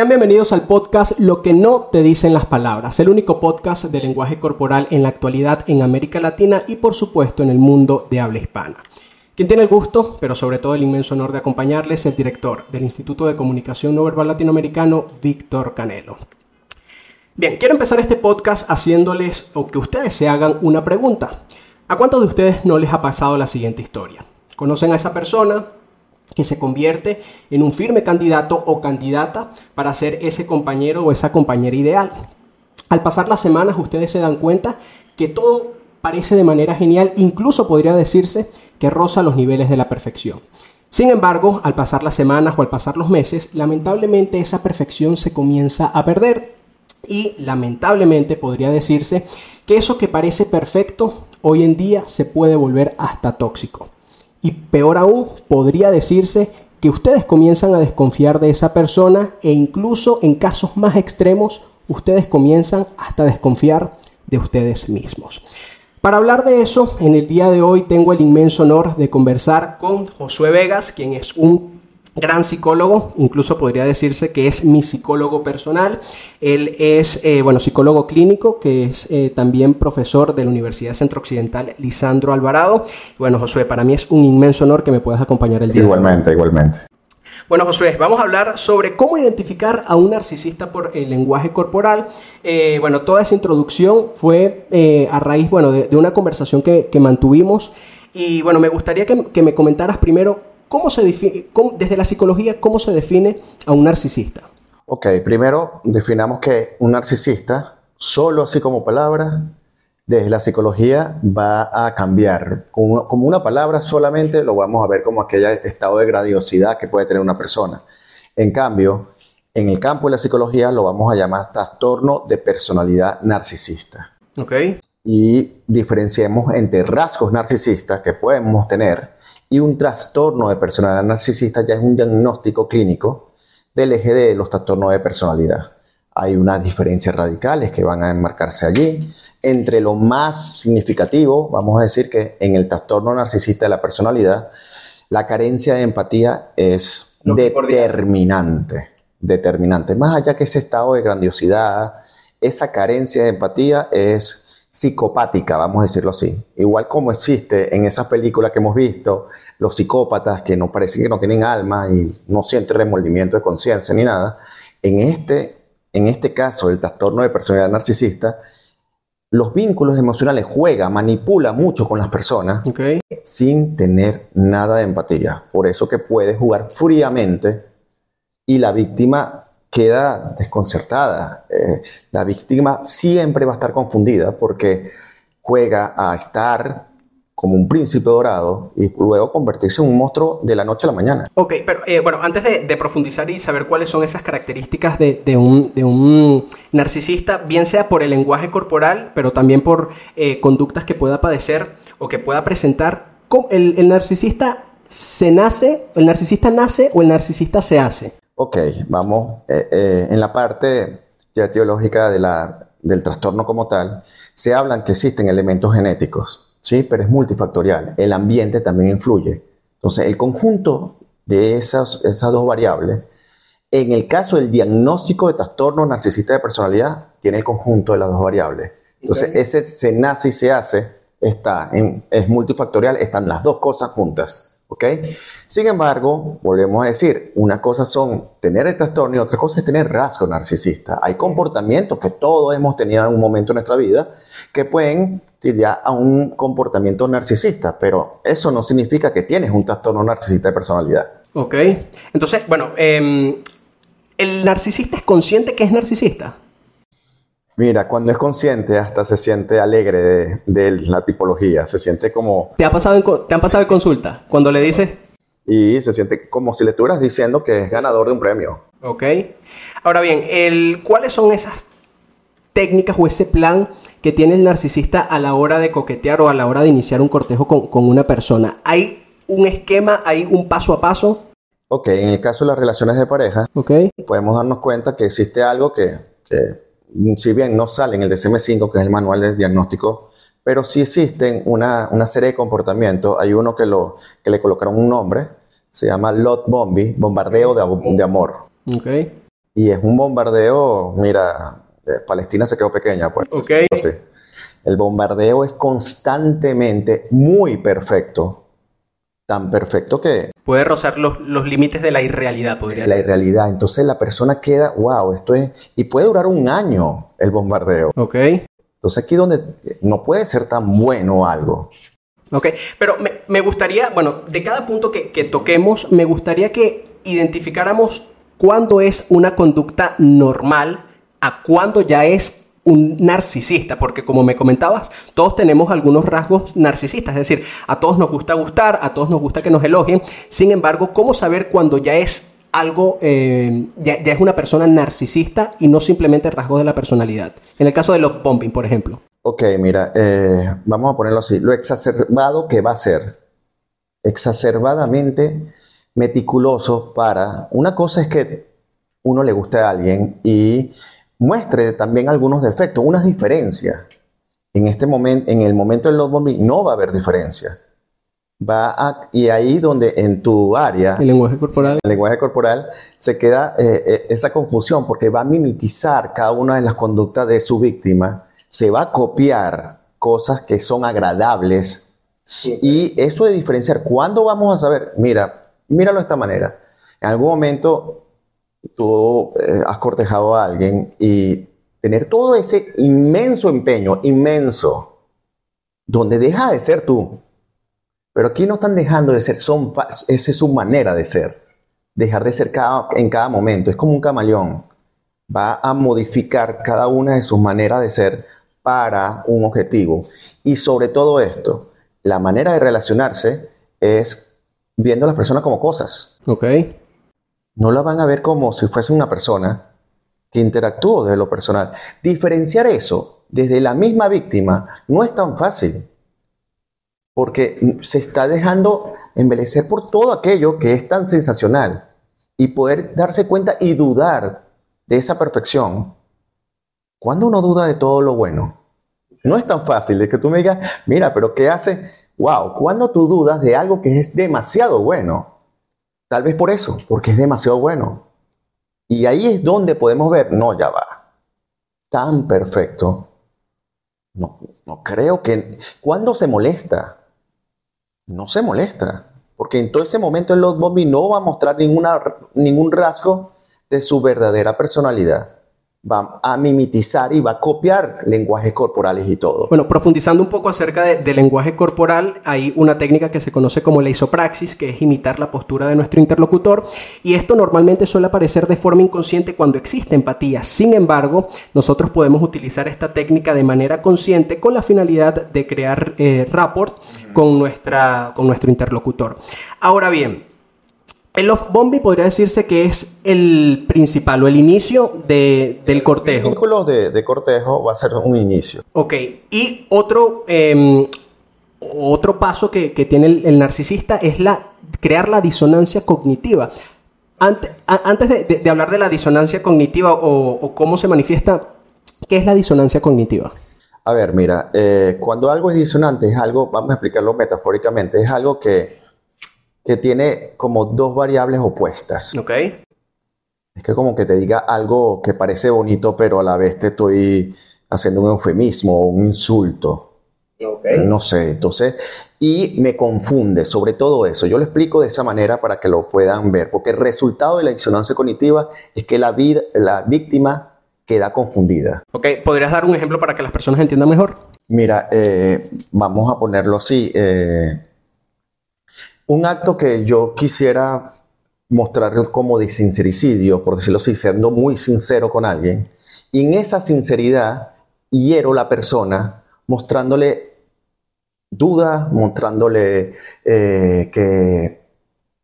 Sean bienvenidos al podcast Lo que no te dicen las palabras, el único podcast de lenguaje corporal en la actualidad en América Latina y por supuesto en el mundo de habla hispana. Quien tiene el gusto, pero sobre todo el inmenso honor de acompañarles, el director del Instituto de Comunicación No Verbal Latinoamericano, Víctor Canelo. Bien, quiero empezar este podcast haciéndoles o que ustedes se hagan una pregunta. ¿A cuántos de ustedes no les ha pasado la siguiente historia? ¿Conocen a esa persona? Que se convierte en un firme candidato o candidata para ser ese compañero o esa compañera ideal. Al pasar las semanas ustedes se dan cuenta que todo parece de manera genial, incluso podría decirse que roza los niveles de la perfección. Sin embargo, al pasar las semanas o al pasar los meses, lamentablemente esa perfección se comienza a perder y lamentablemente podría decirse que eso que parece perfecto hoy en día se puede volver hasta tóxico. Y peor aún, podría decirse que ustedes comienzan a desconfiar de esa persona e incluso en casos más extremos, ustedes comienzan hasta a desconfiar de ustedes mismos. Para hablar de eso, en el día de hoy tengo el inmenso honor de conversar con Josué Vegas, quien es un gran psicólogo, incluso podría decirse que es mi psicólogo personal. Él es, eh, bueno, psicólogo clínico, que es eh, también profesor de la Universidad Centro Occidental Lisandro Alvarado. Bueno, Josué, para mí es un inmenso honor que me puedas acompañar el día. Igualmente, igualmente. Bueno, Josué, vamos a hablar sobre cómo identificar a un narcisista por el lenguaje corporal. Eh, bueno, toda esa introducción fue a raíz, bueno, de, una conversación que, mantuvimos. Y bueno, me gustaría que, que me comentaras primero ¿Cómo se define, desde la psicología, cómo se define a un narcisista? Ok, primero definamos que un narcisista, solo así como palabra, desde la psicología va a cambiar. Como, como una palabra solamente lo vamos a ver como aquel estado de grandiosidad que puede tener una persona. En cambio, en el campo de la psicología lo vamos a llamar trastorno de personalidad narcisista. Ok. Y diferenciemos entre rasgos narcisistas que podemos tener y un trastorno de personalidad narcisista ya es un diagnóstico clínico del eje de los trastornos de personalidad. Hay unas diferencias radicales que van a enmarcarse allí. Entre lo más significativo, vamos a decir que en el trastorno narcisista de la personalidad, la carencia de empatía es determinante. Determinante. Más allá que ese estado de grandiosidad, esa carencia de empatía es psicopática, vamos a decirlo así. Igual como existe en esas películas que hemos visto, los psicópatas que nos parecen que no tienen alma y no sienten remordimiento de conciencia ni nada, en este, en este caso, el trastorno de personalidad narcisista, los vínculos emocionales juega, manipula mucho con las personas sin tener nada de empatía. Por eso que puede jugar fríamente y la víctima queda desconcertada. Eh, la víctima siempre va a estar confundida porque juega a estar como un príncipe dorado y luego convertirse en un monstruo de la noche a la mañana. Ok, pero eh, bueno, antes de, profundizar y saber cuáles son esas características de, un, narcisista, bien sea por el lenguaje corporal, pero también por eh, conductas que pueda padecer o que pueda presentar, el, el narcisista se nace, el narcisista nace o el narcisista se hace. Ok, vamos eh, eh, en la parte ya teológica de la, del trastorno como tal, se hablan que existen elementos genéticos, ¿sí? pero es multifactorial. El ambiente también influye. Entonces, el conjunto de esas, esas dos variables, en el caso del diagnóstico de trastorno narcisista de personalidad, tiene el conjunto de las dos variables. Entonces, ese se nace y se hace, está en, es multifactorial, están las dos cosas juntas. ¿Ok? Sin embargo, volvemos a decir, una cosa son tener el trastorno y otra cosa es tener rasgo narcisista. Hay comportamientos que todos hemos tenido en un momento de nuestra vida que pueden tirar a un comportamiento narcisista, pero eso no significa que tienes un trastorno narcisista de personalidad. Ok. Entonces, bueno, em, ¿el narcisista es consciente que es narcisista? Mira, cuando es consciente hasta se siente alegre de, la tipología, se siente como... ¿Te, ha pasado en, ¿Te han pasado en consulta cuando le dices? Y se siente como si le estuvieras diciendo que es ganador de un premio. Ok. Ahora bien, el, ¿cuáles son esas técnicas o ese plan que tiene el narcisista a la hora de coquetear o a la hora de iniciar un cortejo con, una persona? ¿Hay un esquema, hay un paso a paso? Ok, en el caso de las relaciones de pareja, okay. podemos darnos cuenta que existe algo que, que si bien no sale en el DSM-5, que es el manual de diagnóstico, pero sí existen una, una serie de comportamientos. Hay uno que, lo, que le colocaron un nombre, se llama Lot Bombi, bombardeo de, de amor. Okay. y es un bombardeo, mira, eh, Palestina se quedó pequeña, pues. Ok. Sí. El bombardeo es constantemente muy perfecto, tan perfecto que Puede rozar los, los límites de la irrealidad, podría la decir. irrealidad. Entonces la persona queda, wow, esto es, y puede durar un año el bombardeo. Ok. Entonces aquí donde no puede ser tan bueno algo. Ok, pero me, me gustaría, bueno, de cada punto que, que toquemos, me gustaría que identificáramos cuándo es una conducta normal a cuándo ya es un narcisista, porque como me comentabas, todos tenemos algunos rasgos narcisistas, es decir, a todos nos gusta gustar, a todos nos gusta que nos elogien, sin embargo, ¿cómo saber cuándo ya es algo, eh, ya, es una persona narcisista y no simplemente rasgos de la personalidad? En el caso de love bombing, por ejemplo. Ok, mira, eh, vamos a ponerlo así. Lo exacerbado que va a ser, exacerbadamente meticuloso para... Una cosa es que uno le guste a alguien y muestre también algunos defectos, unas diferencias. En este momento, en el momento del love bombing, no va a haber diferencia. Va a, y ahí donde en tu área, El lenguaje corporal. el lenguaje corporal, se queda eh, eh, esa confusión porque va a mimetizar cada una de las conductas de su víctima, se va a copiar cosas que son agradables y eso de diferenciar, ¿cuándo vamos a saber? Mira, míralo de esta manera. En algún momento tú eh, has cortejado a alguien y tener todo ese inmenso empeño, inmenso, donde deja de ser tú. Pero aquí no están dejando de ser, son, esa es su manera de ser. Dejar de ser cada- en cada momento. Es como un camaleón. Va a modificar cada una de sus maneras de ser para un objetivo. Y sobre todo esto, la manera de relacionarse es viendo a las personas como cosas. Ok. No la van a ver como si fuese una persona que interactúa desde lo personal. Diferenciar eso desde la misma víctima no es tan fácil, porque se está dejando embelecer por todo aquello que es tan sensacional y poder darse cuenta y dudar de esa perfección. Cuando uno duda de todo lo bueno, no es tan fácil de que tú me digas, mira, pero ¿qué hace? Wow, cuando tú dudas de algo que es demasiado bueno, Tal vez por eso, porque es demasiado bueno. Y ahí es donde podemos ver, no, ya va. Tan perfecto. No, no creo que... ¿Cuándo se molesta? No se molesta. Porque en todo ese momento el Lord Bobby no va a mostrar ningún rasgo de su verdadera personalidad. Va a mimetizar y va a copiar lenguajes corporales y todo. Bueno, profundizando un poco acerca de- del lenguaje corporal, hay una técnica que se conoce como la isopraxis, que es imitar la postura de nuestro interlocutor, y esto normalmente suele aparecer de forma inconsciente cuando existe empatía. Sin embargo, nosotros podemos utilizar esta técnica de manera consciente con la finalidad de crear eh, rapport con, nuestra, con nuestro interlocutor. Ahora bien, el love bombing podría decirse que es el principal o el inicio de- del cortejo. Vínculos de, de cortejo va a ser un inicio. Ok, y otro, eh, otro paso que, que tiene el, el narcisista es la, crear la disonancia cognitiva. Ante- a- antes de, de- de hablar de la disonancia cognitiva o, o cómo se manifiesta, ¿qué es la disonancia cognitiva? A ver, mira, eh, cuando algo es disonante es algo, vamos a explicarlo metafóricamente, es algo que, que tiene como dos variables opuestas. Ok, Es que como que te diga algo que parece bonito, pero a la vez te estoy haciendo un eufemismo o un insulto. No sé, entonces, y me confunde sobre todo eso. Yo lo explico de esa manera para que lo puedan ver, porque el resultado de la disonancia cognitiva es que la, vida, la víctima queda confundida. ok, ¿podrías dar un ejemplo para que las personas entiendan mejor? Mira, eh, vamos a ponerlo así. eh, un acto que yo quisiera mostrar como de sincericidio, por decirlo así, siendo muy sincero con alguien, y en esa sinceridad hiero la persona mostrándole dudas, mostrándole eh, que,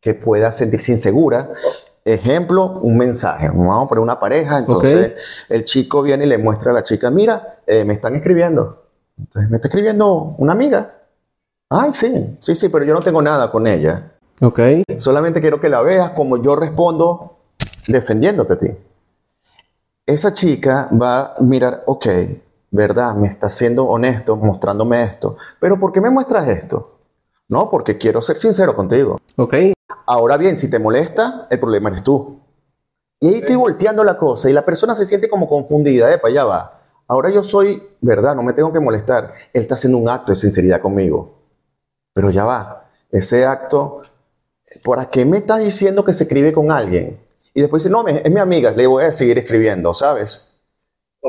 que pueda sentirse insegura. Ejemplo, un mensaje. Vamos a poner una pareja, entonces el chico viene y le muestra a la chica, mira, eh, me están escribiendo. Entonces, me está escribiendo una amiga. Ay, sí, sí, sí, pero yo no tengo nada con ella. Ok, Solamente quiero que la veas como yo respondo defendiéndote a ti. Esa chica va a mirar, ok, verdad, me está siendo honesto, mostrándome esto. Pero ¿por qué me muestras esto? No, porque quiero ser sincero contigo. ok, Ahora bien, si te molesta, el problema eres tú. Y ahí estoy volteando la cosa y la persona se siente como confundida, epa, ya va. Ahora yo soy, verdad, no me tengo que molestar. Él está haciendo un acto de sinceridad conmigo. Pero ya va, ese acto, ¿por qué me estás diciendo que se escribe con alguien? Y después dice, no, es mi amiga, le voy a seguir escribiendo, ¿sabes?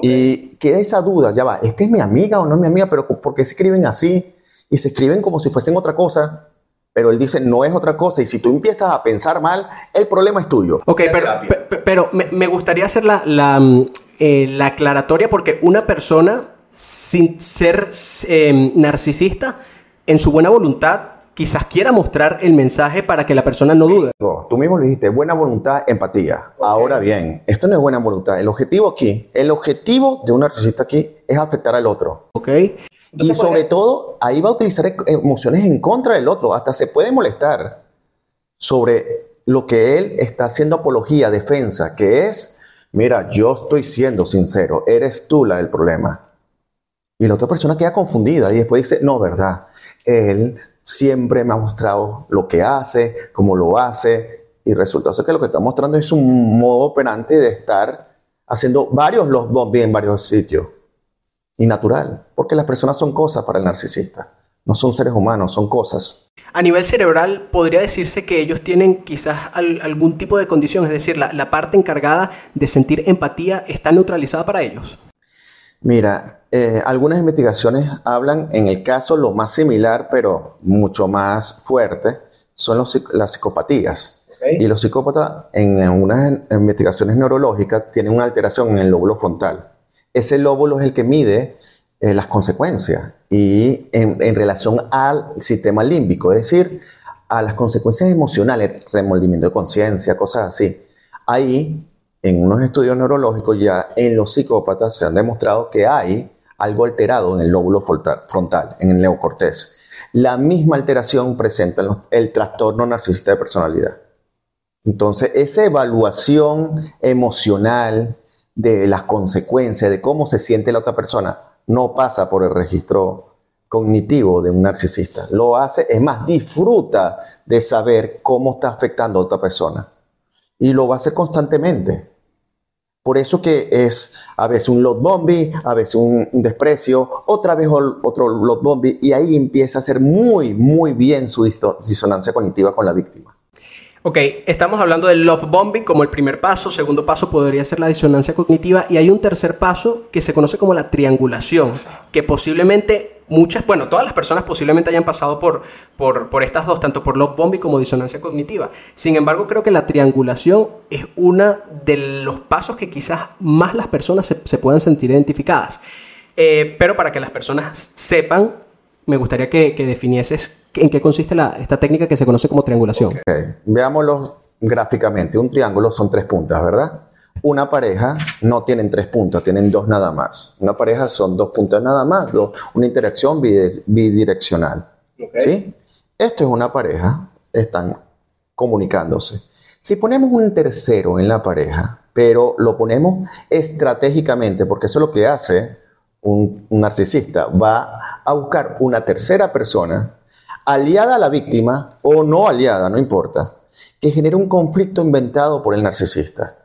Y queda esa duda, ya va, ¿esta es mi amiga o no es mi amiga? Pero ¿por qué se escriben así? Y se escriben como si fuesen otra cosa pero él dice no es otra cosa y si tú empiezas a pensar mal, el problema es tuyo. Ok, pero, pero me, gustaría hacer la, la, eh, la, aclaratoria porque una persona sin ser em, narcisista, en su buena voluntad, quizás quiera mostrar el mensaje para que la persona no dude. Tú mismo lo dijiste, buena voluntad, empatía. Ahora bien, esto no es buena voluntad. El objetivo aquí, el objetivo de un narcisista aquí es afectar al otro. Ok y sobre todo, ahí va a utilizar e-, emociones en contra del otro. Hasta se puede molestar sobre lo que él está haciendo apología, defensa, que es, mira, yo estoy siendo sincero, eres tú la del problema. Y la otra persona queda confundida y después dice, no, verdad, él siempre me ha mostrado lo que hace, cómo lo hace, y resulta que lo que está mostrando es un modo operante de estar haciendo varios los bombes en varios sitios y natural, porque las personas son cosas para el narcisista, no son seres humanos, son cosas. A nivel cerebral, podría decirse que ellos tienen quizás algún tipo de condición, es decir, la, parte encargada de sentir empatía está neutralizada para ellos. Mira, eh, algunas investigaciones hablan, en el caso lo más similar, pero mucho más fuerte, son las psicopatías. Y los psicópatas, en unas investigaciones neurológicas, tienen una alteración en el lóbulo frontal ese lóbulo es el que mide eh, las consecuencias y en, relación al sistema límbico, es decir, a las consecuencias emocionales, remordimiento de conciencia, cosas así. Ahí, en unos estudios neurológicos ya en los psicópatas se han demostrado que hay algo alterado en el lóbulo frontal, en el neocortés. La misma alteración presenta el trastorno narcisista de personalidad. Entonces, esa evaluación emocional, de las consecuencias, de cómo se siente la otra persona, no pasa por el registro cognitivo de un narcisista. Lo hace, es más, disfruta de saber cómo está afectando a otra persona. Y lo va a hacer constantemente. Por eso que es a veces un lot bombi, a veces un, desprecio, otra vez otro lot bombi, y ahí empieza a hacer muy, muy bien su disonancia cognitiva con la víctima. Ok, estamos hablando del love bombing como el primer paso, segundo paso podría ser la disonancia cognitiva y hay un tercer paso que se conoce como la triangulación, que posiblemente muchas, bueno, todas las personas posiblemente hayan pasado por, por, estas dos, tanto por love bombing como disonancia cognitiva. Sin embargo, creo que la triangulación es uno de los pasos que quizás más las personas se, puedan sentir identificadas. Eh, pero para que las personas sepan, me gustaría que, que definieses en qué consiste esta técnica que se conoce como triangulación. Veámoslo gráficamente. Un triángulo son tres puntas, ¿verdad? Una pareja no tienen tres puntas, tienen dos nada más. Una pareja son dos puntas nada más, una interacción bidireccional. ¿Sí? Esto es una pareja, están comunicándose. Si ponemos un tercero en la pareja, pero lo ponemos estratégicamente, porque eso es lo que hace un narcisista, va a buscar una tercera persona aliada a la víctima o no aliada, no importa, que genere un conflicto inventado por el narcisista.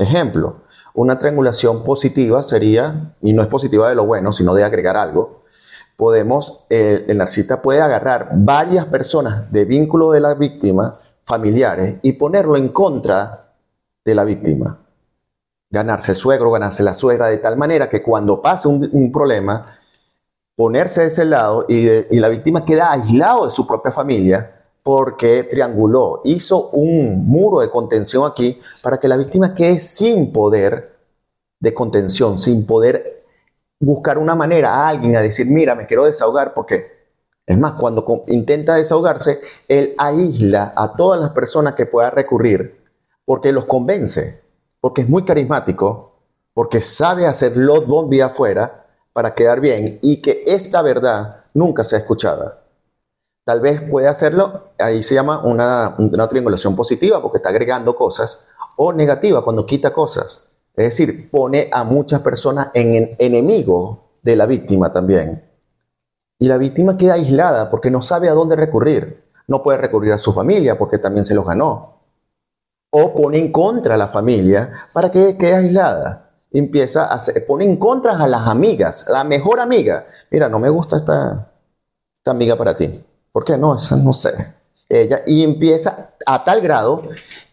Ejemplo, una triangulación positiva sería, y no es positiva de lo bueno, sino de agregar algo, podemos, el, narcisista puede agarrar varias personas de vínculo de la víctima, familiares, y ponerlo en contra de la víctima. Ganarse suegro, ganarse la suegra, de tal manera que cuando pase un problema, ponerse de ese lado y, la víctima queda aislado de su propia familia porque trianguló, hizo un muro de contención aquí para que la víctima quede sin poder de contención, sin poder buscar una manera a alguien a decir, mira, me quiero desahogar porque, es más, cuando intenta desahogarse, él aísla a todas las personas que pueda recurrir porque los convence, porque es muy carismático, porque sabe hacer los bombi afuera para quedar bien y que esta verdad nunca sea escuchada. Tal vez puede hacerlo, ahí se llama una, triangulación positiva porque está agregando cosas, o negativa cuando quita cosas. Es decir, pone a muchas personas en enemigo de la víctima también. Y la víctima queda aislada porque no sabe a dónde recurrir. No puede recurrir a su familia porque también se los ganó. o pone en contra a la familia para que quede aislada. Empieza a hacer, pone en contra a las amigas, la mejor amiga. Mira, no me gusta esta, esta amiga para ti. ¿Por qué no? Esa no sé. Ella, y empieza a tal grado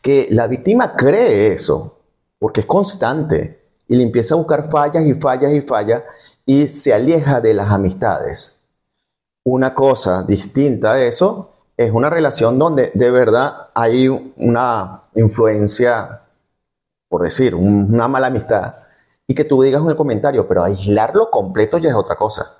que la víctima cree eso, porque es constante, y le empieza a buscar fallas y fallas y fallas, y se aleja de las amistades. Una cosa distinta a eso es una relación donde de verdad hay una influencia, por decir, una mala amistad, y que tú digas en el comentario, pero aislarlo completo ya es otra cosa.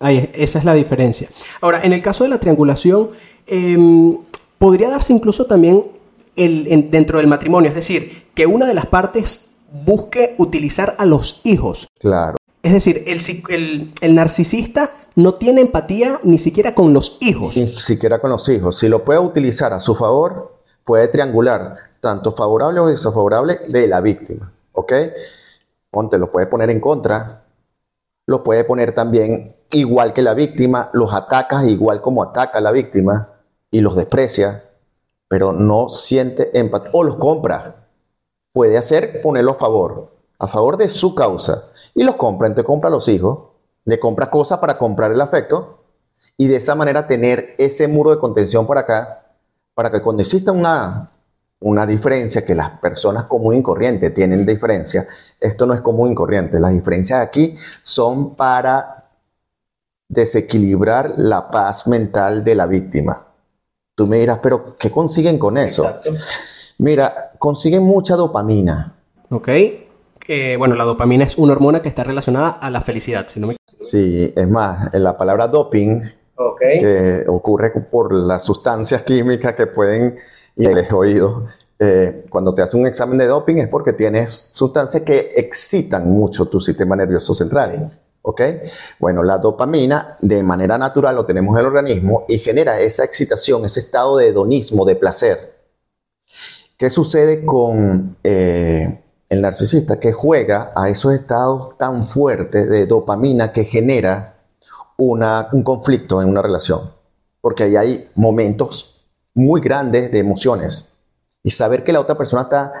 Ahí, esa es la diferencia. Ahora, en el caso de la triangulación, em, podría darse incluso también el, dentro del matrimonio, es decir, que una de las partes busque utilizar a los hijos. Claro. Es decir, el, el, narcisista no tiene empatía ni siquiera con los hijos. Ni siquiera con los hijos. Si lo puede utilizar a su favor, puede triangular tanto favorable o desfavorable de la víctima. ¿Ok? Ponte, lo puede poner en contra, lo puede poner también igual que la víctima, los atacas igual como ataca a la víctima y los desprecia, pero no siente empatía o los compra. Puede hacer ponerlo a favor, a favor de su causa y los compra, entonces compra los hijos, le compra cosas para comprar el afecto y de esa manera tener ese muro de contención por acá para que cuando exista una una diferencia que las personas común y corriente tienen diferencia. Esto no es común y corriente. Las diferencias aquí son para desequilibrar la paz mental de la víctima. Tú me dirás, pero ¿qué consiguen con eso? Mira, consiguen mucha dopamina. Ok. bueno, la dopamina es una hormona que está relacionada a la felicidad, si no me Sí, es más, la palabra doping que ocurre por las sustancias químicas que pueden y el oído, eh, cuando te hace un examen de doping es porque tienes sustancias que excitan mucho tu sistema nervioso central. ¿Ok? Bueno, la dopamina de manera natural lo tenemos en el organismo y genera esa excitación, ese estado de hedonismo, de placer. ¿Qué sucede con eh, el narcisista? Que juega a esos estados tan fuertes de dopamina que genera una, un conflicto en una relación. Porque ahí hay momentos muy grandes de emociones. Y saber que la otra persona está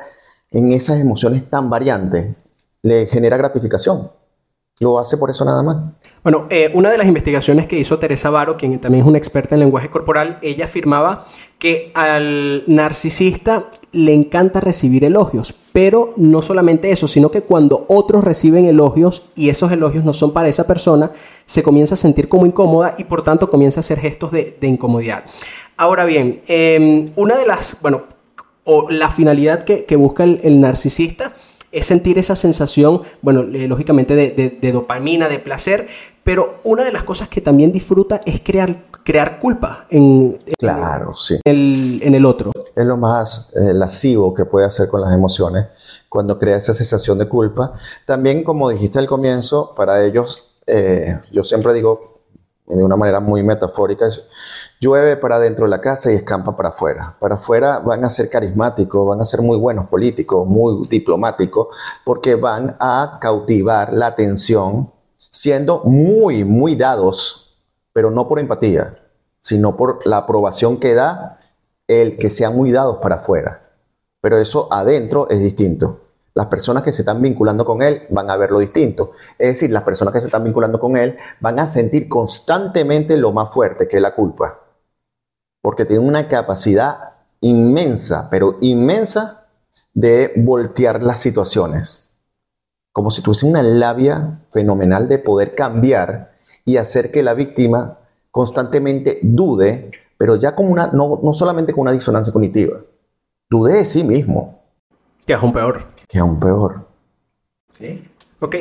en esas emociones tan variantes le genera gratificación. Lo hace por eso nada más. Bueno, eh, una de las investigaciones que hizo Teresa Varo, quien también es una experta en lenguaje corporal, ella afirmaba que al narcisista le encanta recibir elogios, pero no solamente eso, sino que cuando otros reciben elogios y esos elogios no son para esa persona, se comienza a sentir como incómoda y por tanto comienza a hacer gestos de, incomodidad. Ahora bien, em, una de las, bueno, o la finalidad que, busca el narcisista es sentir esa sensación, bueno, eh, lógicamente de, dopamina, de placer, pero una de las cosas que también disfruta es crear, crear culpa en, claro, sí. el, en el otro. Es lo más eh, lascivo que puede hacer con las emociones cuando crea esa sensación de culpa. También, como dijiste al comienzo, para ellos, eh, yo siempre digo de una manera muy metafórica, Llueve para dentro de la casa y escampa para afuera. Para afuera van a ser carismáticos, van a ser muy buenos políticos, muy diplomáticos, porque van a cautivar la atención siendo muy, muy dados, pero no por empatía, sino por la aprobación que da el que sean muy dados para afuera. Pero eso adentro es distinto. Las personas que se están vinculando con él van a verlo distinto. Es decir, las personas que se están vinculando con él van a sentir constantemente lo más fuerte, que es la culpa porque tiene una capacidad inmensa, pero inmensa, de voltear las situaciones. Como si tuviese una labia fenomenal de poder cambiar y hacer que la víctima constantemente dude, pero ya como una, no, solamente con una disonancia cognitiva, dude de sí mismo. Que es aún peor. Que aún peor. Sí. Ok.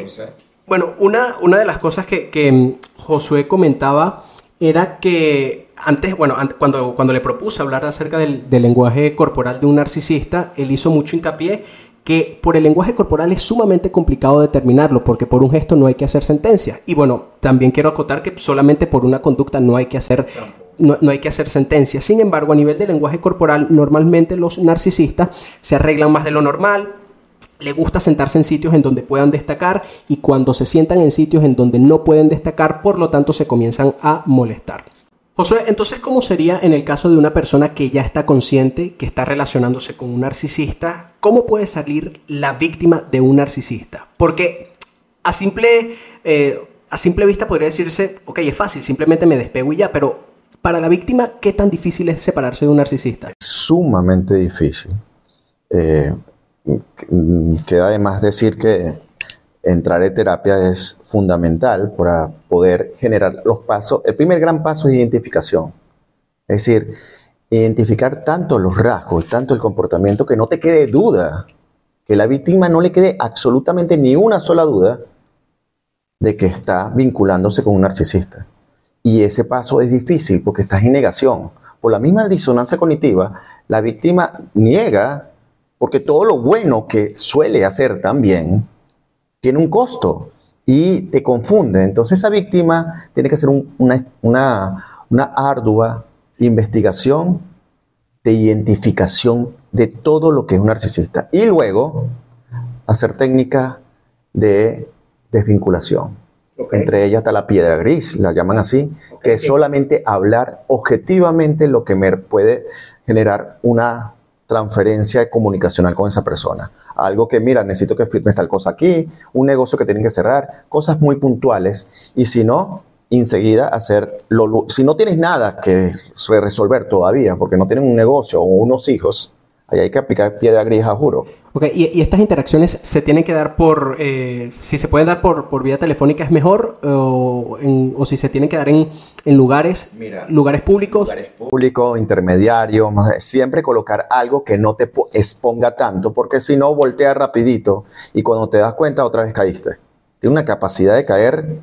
Bueno, una, una de las cosas que, que Josué comentaba era que antes, bueno, cuando, cuando le propuse hablar acerca del, lenguaje corporal de un narcisista, él hizo mucho hincapié que por el lenguaje corporal es sumamente complicado determinarlo, porque por un gesto no hay que hacer sentencia. Y bueno, también quiero acotar que solamente por una conducta no hay que hacer, no, hay que hacer sentencia. Sin embargo, a nivel de lenguaje corporal, normalmente los narcisistas se arreglan más de lo normal, le gusta sentarse en sitios en donde puedan destacar y cuando se sientan en sitios en donde no pueden destacar, por lo tanto se comienzan a molestar. Josué, entonces, ¿cómo sería en el caso de una persona que ya está consciente, que está relacionándose con un narcisista? ¿Cómo puede salir la víctima de un narcisista? Porque a simple, eh, a simple vista podría decirse, ok, es fácil, simplemente me despego y ya, pero para la víctima, ¿qué tan difícil es separarse de un narcisista? Sumamente difícil. Eh, queda además decir que entrar en terapia es fundamental para poder generar los pasos. El primer gran paso es identificación. Es decir, identificar tanto los rasgos, tanto el comportamiento, que no te quede duda, que la víctima no le quede absolutamente ni una sola duda de que está vinculándose con un narcisista. Y ese paso es difícil porque estás en negación. Por la misma disonancia cognitiva, la víctima niega porque todo lo bueno que suele hacer también tiene un costo y te confunde. Entonces esa víctima tiene que hacer una, una ardua investigación de identificación de todo lo que es un narcisista y luego hacer técnicas de desvinculación. Entre ellas está la piedra gris, la llaman así, que es solamente hablar objetivamente lo que me puede generar una transferencia comunicacional con esa persona. Algo que, mira, necesito que firmes tal cosa aquí, un negocio que tienen que cerrar, cosas muy puntuales. Y si no, enseguida hacer, lo, si no tienes nada que resolver todavía, porque no tienen un negocio o unos hijos, ahí hay que aplicar piedra gris a juro. Ok, y, estas interacciones se tienen que dar por, eh, si se pueden dar por, por vía telefónica es mejor, o, o si se tienen que dar en, en lugares, lugares públicos. Lugares públicos, intermediarios, siempre colocar algo que no te exponga tanto, porque si no, voltea rapidito y cuando te das cuenta otra vez caíste. Tiene una capacidad de caer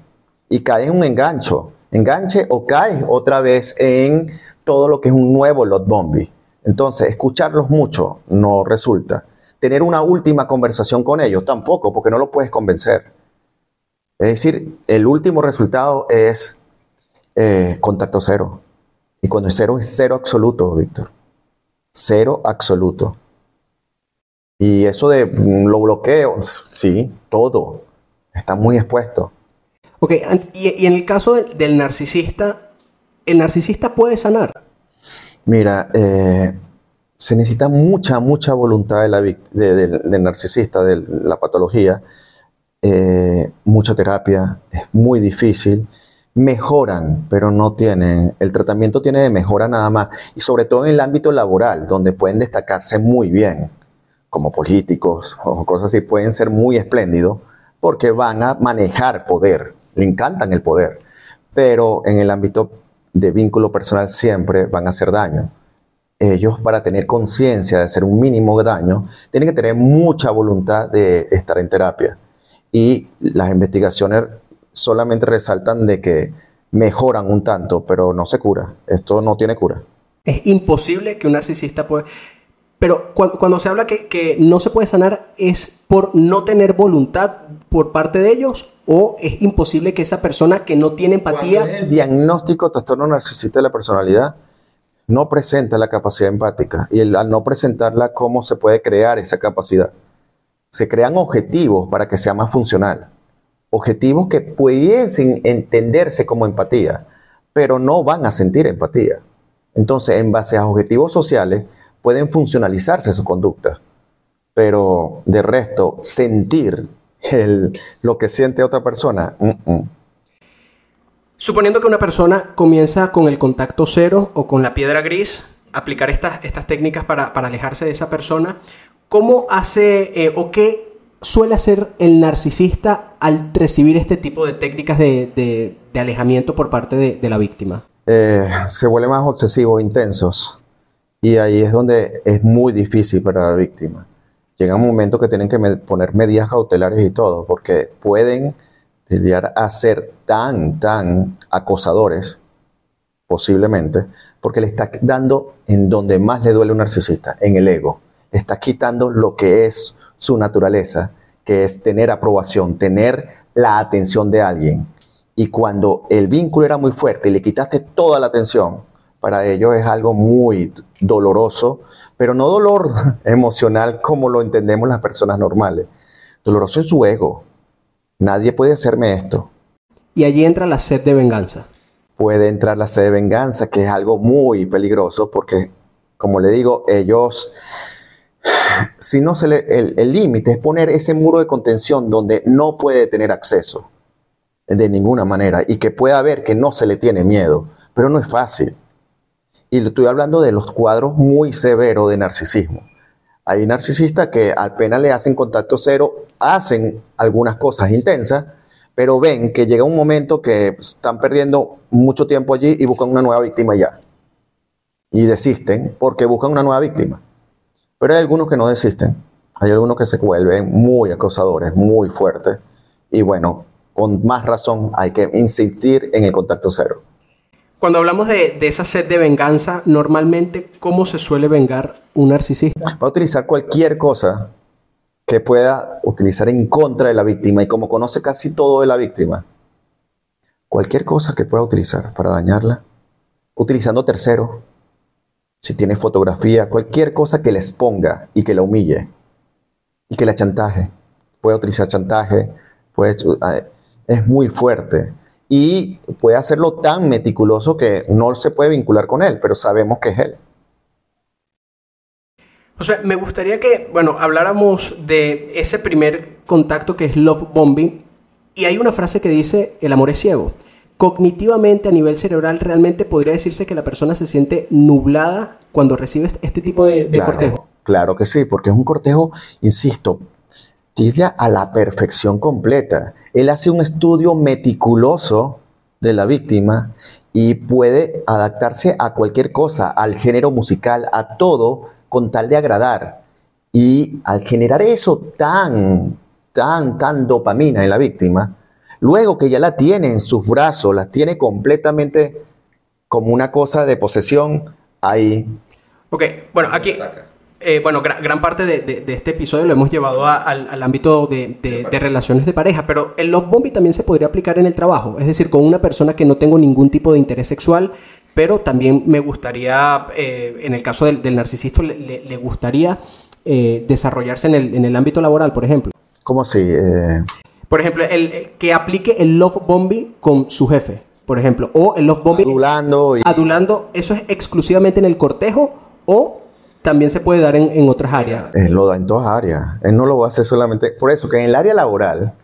y cae en un engancho, enganche o caes otra vez en todo lo que es un nuevo lot bombi. Entonces, escucharlos mucho no resulta tener una última conversación con ellos, tampoco, porque no lo puedes convencer. Es decir, el último resultado es eh, contacto cero. Y cuando es cero, es cero absoluto, Víctor. Cero absoluto. Y eso de mm, lo bloqueo, sí, todo. Está muy expuesto. Ok, y, en el caso del, narcisista, ¿el narcisista puede sanar? Mira, eh, se necesita mucha, mucha voluntad de del narcisista, de la patología, eh, mucha terapia, es muy difícil. Mejoran, pero no tienen, el tratamiento tiene de mejora nada más, y sobre todo en el ámbito laboral, donde pueden destacarse muy bien, como políticos o cosas así, pueden ser muy espléndidos, porque van a manejar poder, le encantan el poder, pero en el ámbito de vínculo personal siempre van a hacer daño ellos para tener conciencia de hacer un mínimo daño, tienen que tener mucha voluntad de estar en terapia. Y las investigaciones solamente resaltan de que mejoran un tanto, pero no se cura. Esto no tiene cura. Es imposible que un narcisista pueda... Pero cuando, se habla que, no se puede sanar, ¿es por no tener voluntad por parte de ellos o es imposible que esa persona que no tiene empatía... el diagnóstico trastorno narcisista de la personalidad no presenta la capacidad empática y al no presentarla, ¿cómo se puede crear esa capacidad? Se crean objetivos para que sea más funcional. Objetivos que pudiesen entenderse como empatía, pero no van a sentir empatía. Entonces, en base a objetivos sociales, pueden funcionalizarse su conducta, pero de resto, sentir lo que siente otra persona. Suponiendo que una persona comienza con el contacto cero o con la piedra gris, aplicar estas, estas técnicas para, alejarse de esa persona, ¿cómo hace eh, o qué suele hacer el narcisista al recibir este tipo de técnicas de, alejamiento por parte de, la víctima? Eh, se vuelve más obsesivos, intensos, y ahí es donde es muy difícil para la víctima. Llega un momento que tienen que poner medidas cautelares y todo, porque pueden llegar a ser tan, tan acosadores, posiblemente, porque le está dando en donde más le duele un narcisista, en el ego. Le está quitando lo que es su naturaleza, que es tener aprobación, tener la atención de alguien. Y cuando el vínculo era muy fuerte y le quitaste toda la atención, para ellos es algo muy doloroso, pero no dolor emocional como lo entendemos las personas normales. Doloroso en su ego, Nadie puede hacerme esto. Y allí entra la sed de venganza. puede entrar la sed de venganza, que es algo muy peligroso porque, como le digo, ellos, si no se le, el límite es poner ese muro de contención donde no puede tener acceso de ninguna manera y que pueda ver que no se le tiene miedo, pero no es fácil. Y estoy hablando de los cuadros muy severos de narcisismo. Hay narcisistas que apenas le hacen contacto cero, hacen algunas cosas intensas, pero ven que llega un momento que están perdiendo mucho tiempo allí y buscan una nueva víctima ya. Y desisten porque buscan una nueva víctima. Pero hay algunos que no desisten. Hay algunos que se vuelven muy acosadores, muy fuertes. Y bueno, con más razón hay que insistir en el contacto cero. Cuando hablamos de, esa sed de venganza, normalmente, ¿cómo se suele vengar un narcisista? Va a utilizar cualquier cosa que pueda utilizar en contra de la víctima y como conoce casi todo de la víctima, cualquier cosa que pueda utilizar para dañarla, utilizando tercero, si tiene fotografía, cualquier cosa que le exponga y que la humille y que la chantaje, puede utilizar chantaje, puede, eh, es muy fuerte y puede hacerlo tan meticuloso que no se puede vincular con él, pero sabemos que es él. O sea, me gustaría que, bueno, habláramos de ese primer contacto que es love bombing. Y hay una frase que dice, el amor es ciego. Cognitivamente, a nivel cerebral, realmente podría decirse que la persona se siente nublada cuando recibe este tipo de, cortejo. Claro que sí, porque es un cortejo, insisto, tibia a la perfección completa. Él hace un estudio meticuloso de la víctima y puede adaptarse a cualquier cosa, al género musical, a todo, con tal de agradar. Y al generar eso tan, tan, tan dopamina en la víctima, luego que ya la tiene en sus brazos, la tiene completamente como una cosa de posesión, ahí. Ok, bueno, aquí, eh, bueno, gran, parte de, este episodio lo hemos llevado al, ámbito de, relaciones de pareja, pero el love bombing también se podría aplicar en el trabajo, es decir, con una persona que no tengo ningún tipo de interés sexual, pero también me gustaría, eh, en el caso del, narcisista, le, gustaría eh, desarrollarse en el, en el, ámbito laboral, por ejemplo. ¿Cómo así? Por ejemplo, el, que aplique el love bombing con su jefe, por ejemplo, o el love bombing... Adulando. Adulando, ¿eso es exclusivamente en el cortejo o también se puede dar en, otras áreas? Él lo da en todas áreas. Él no lo va a hacer solamente... Por eso que en el área laboral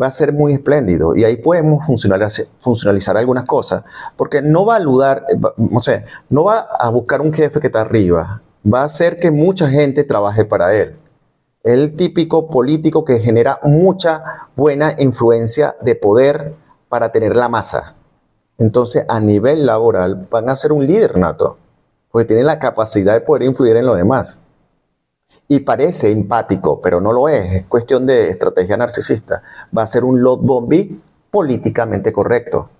va a ser muy espléndido y ahí podemos funcionalizar, algunas cosas, porque no va a ayudar, no sé, no va a buscar un jefe que está arriba, va a hacer que mucha gente trabaje para él. El típico político que genera mucha buena influencia de poder para tener la masa. Entonces, a nivel laboral, van a ser un líder nato, porque tiene la capacidad de poder influir en lo demás y parece empático, pero no lo es, es cuestión de estrategia narcisista. Va a ser un lot bombing políticamente correcto,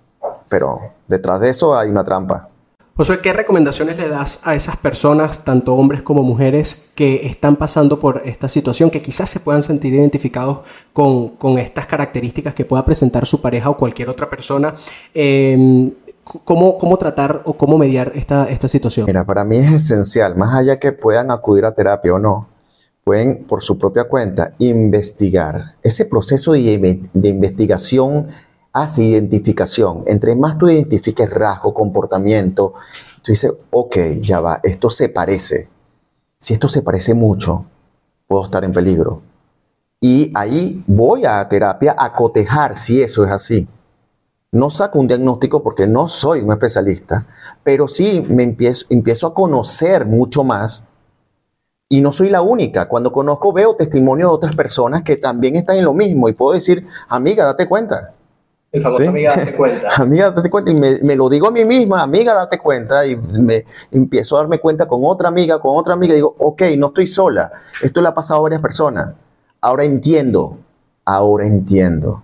pero detrás de eso hay una trampa. José, ¿qué recomendaciones le das a esas personas, tanto hombres como mujeres, que están pasando por esta situación, que quizás se puedan sentir identificados con, estas características que pueda presentar su pareja o cualquier otra persona? Em, ¿Cómo, ¿Cómo, tratar o cómo mediar esta, esta situación? Mira, para mí es esencial, más allá que puedan acudir a terapia o no, pueden por su propia cuenta investigar. Ese proceso de, de investigación hace identificación. Entre más tú identifiques rasgo, comportamiento, tú dices, ok, ya va, esto se parece. Si esto se parece mucho, puedo estar en peligro. Y ahí voy a terapia a cotejar si eso es así. No saco un diagnóstico porque no soy un especialista, pero sí me empiezo, empiezo a conocer mucho más y no soy la única. Cuando conozco veo testimonio de otras personas que también están en lo mismo y puedo decir, amiga, date cuenta. El famoso amiga, date cuenta. amiga, date cuenta. Y me, lo digo a mí misma, amiga, date cuenta. Y me empiezo a darme cuenta con otra amiga, con otra amiga. Y digo, ok, no estoy sola. Esto le ha pasado a varias personas. Ahora entiendo. Ahora entiendo.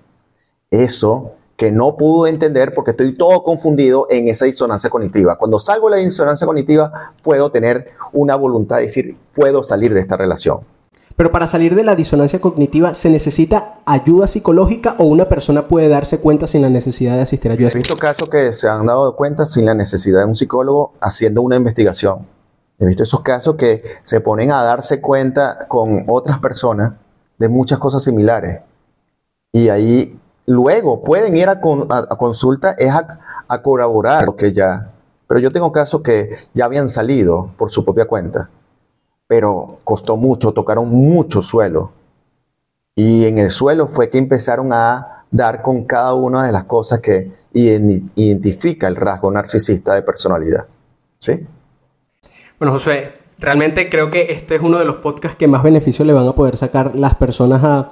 Eso que no pudo entender porque estoy todo confundido en esa disonancia cognitiva. Cuando salgo de la disonancia cognitiva, puedo tener una voluntad de decir, puedo salir de esta relación. Pero para salir de la disonancia cognitiva, ¿se necesita ayuda psicológica o una persona puede darse cuenta sin la necesidad de asistir a ayuda? He visto casos que se han dado cuenta sin la necesidad de un psicólogo haciendo una investigación. He visto esos casos que se ponen a darse cuenta con otras personas de muchas cosas similares. Y ahí luego pueden ir a, consulta es a, colaborar lo que ya. Pero yo tengo casos que ya habían salido por su propia cuenta, pero costó mucho, tocaron mucho suelo. Y en el suelo fue que empezaron a dar con cada una de las cosas que identifica el rasgo narcisista de personalidad. ¿Sí? Bueno, José, realmente creo que este es uno de los podcasts que más beneficios le van a poder sacar las personas a,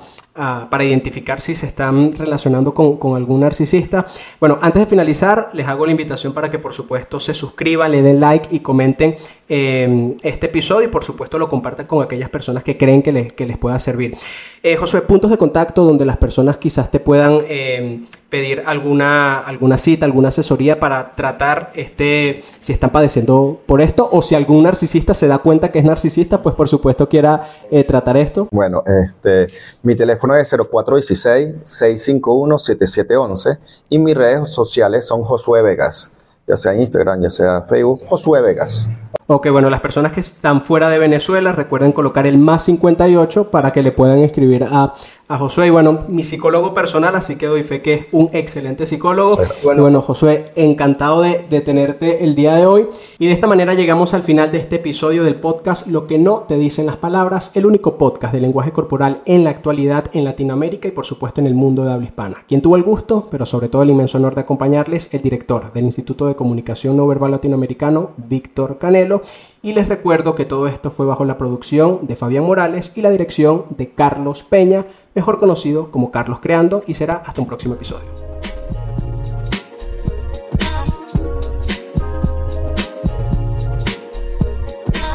para identificar si se están relacionando con, algún narcisista. Bueno, antes de finalizar, les hago la invitación para que por supuesto se suscriban, le den like y comenten em, este episodio y por supuesto lo compartan con aquellas personas que creen que les, que les pueda servir. Eh, Josué, puntos de contacto donde las personas quizás te puedan em, pedir alguna, alguna cita, alguna asesoría para tratar este, si están padeciendo por esto o si algún narcisista se da cuenta que es narcisista, pues por supuesto quiera eh, tratar esto. Bueno, este, mi teléfono es 0416-651-7711 y mis redes sociales son Josué Vegas, ya sea Instagram, ya sea Facebook, Josué Vegas. Ok, bueno, las personas que están fuera de Venezuela recuerden colocar el más 58 para que le puedan escribir a a Josué. Y bueno, mi psicólogo personal, así que doy fe que es un excelente psicólogo. Bueno, bueno, Josué, encantado de, de, tenerte el día de hoy. Y de esta manera llegamos al final de este episodio del podcast Lo que no te dicen las palabras, el único podcast de lenguaje corporal en la actualidad en Latinoamérica y por supuesto en el mundo de habla hispana. Quien tuvo el gusto, pero sobre todo el inmenso honor de acompañarles, el director del Instituto de Comunicación No Verbal Latinoamericano, Víctor Canelo. Y les recuerdo que todo esto fue bajo la producción de Fabián Morales y la dirección de Carlos Peña mejor conocido como Carlos Creando, y será hasta un próximo episodio.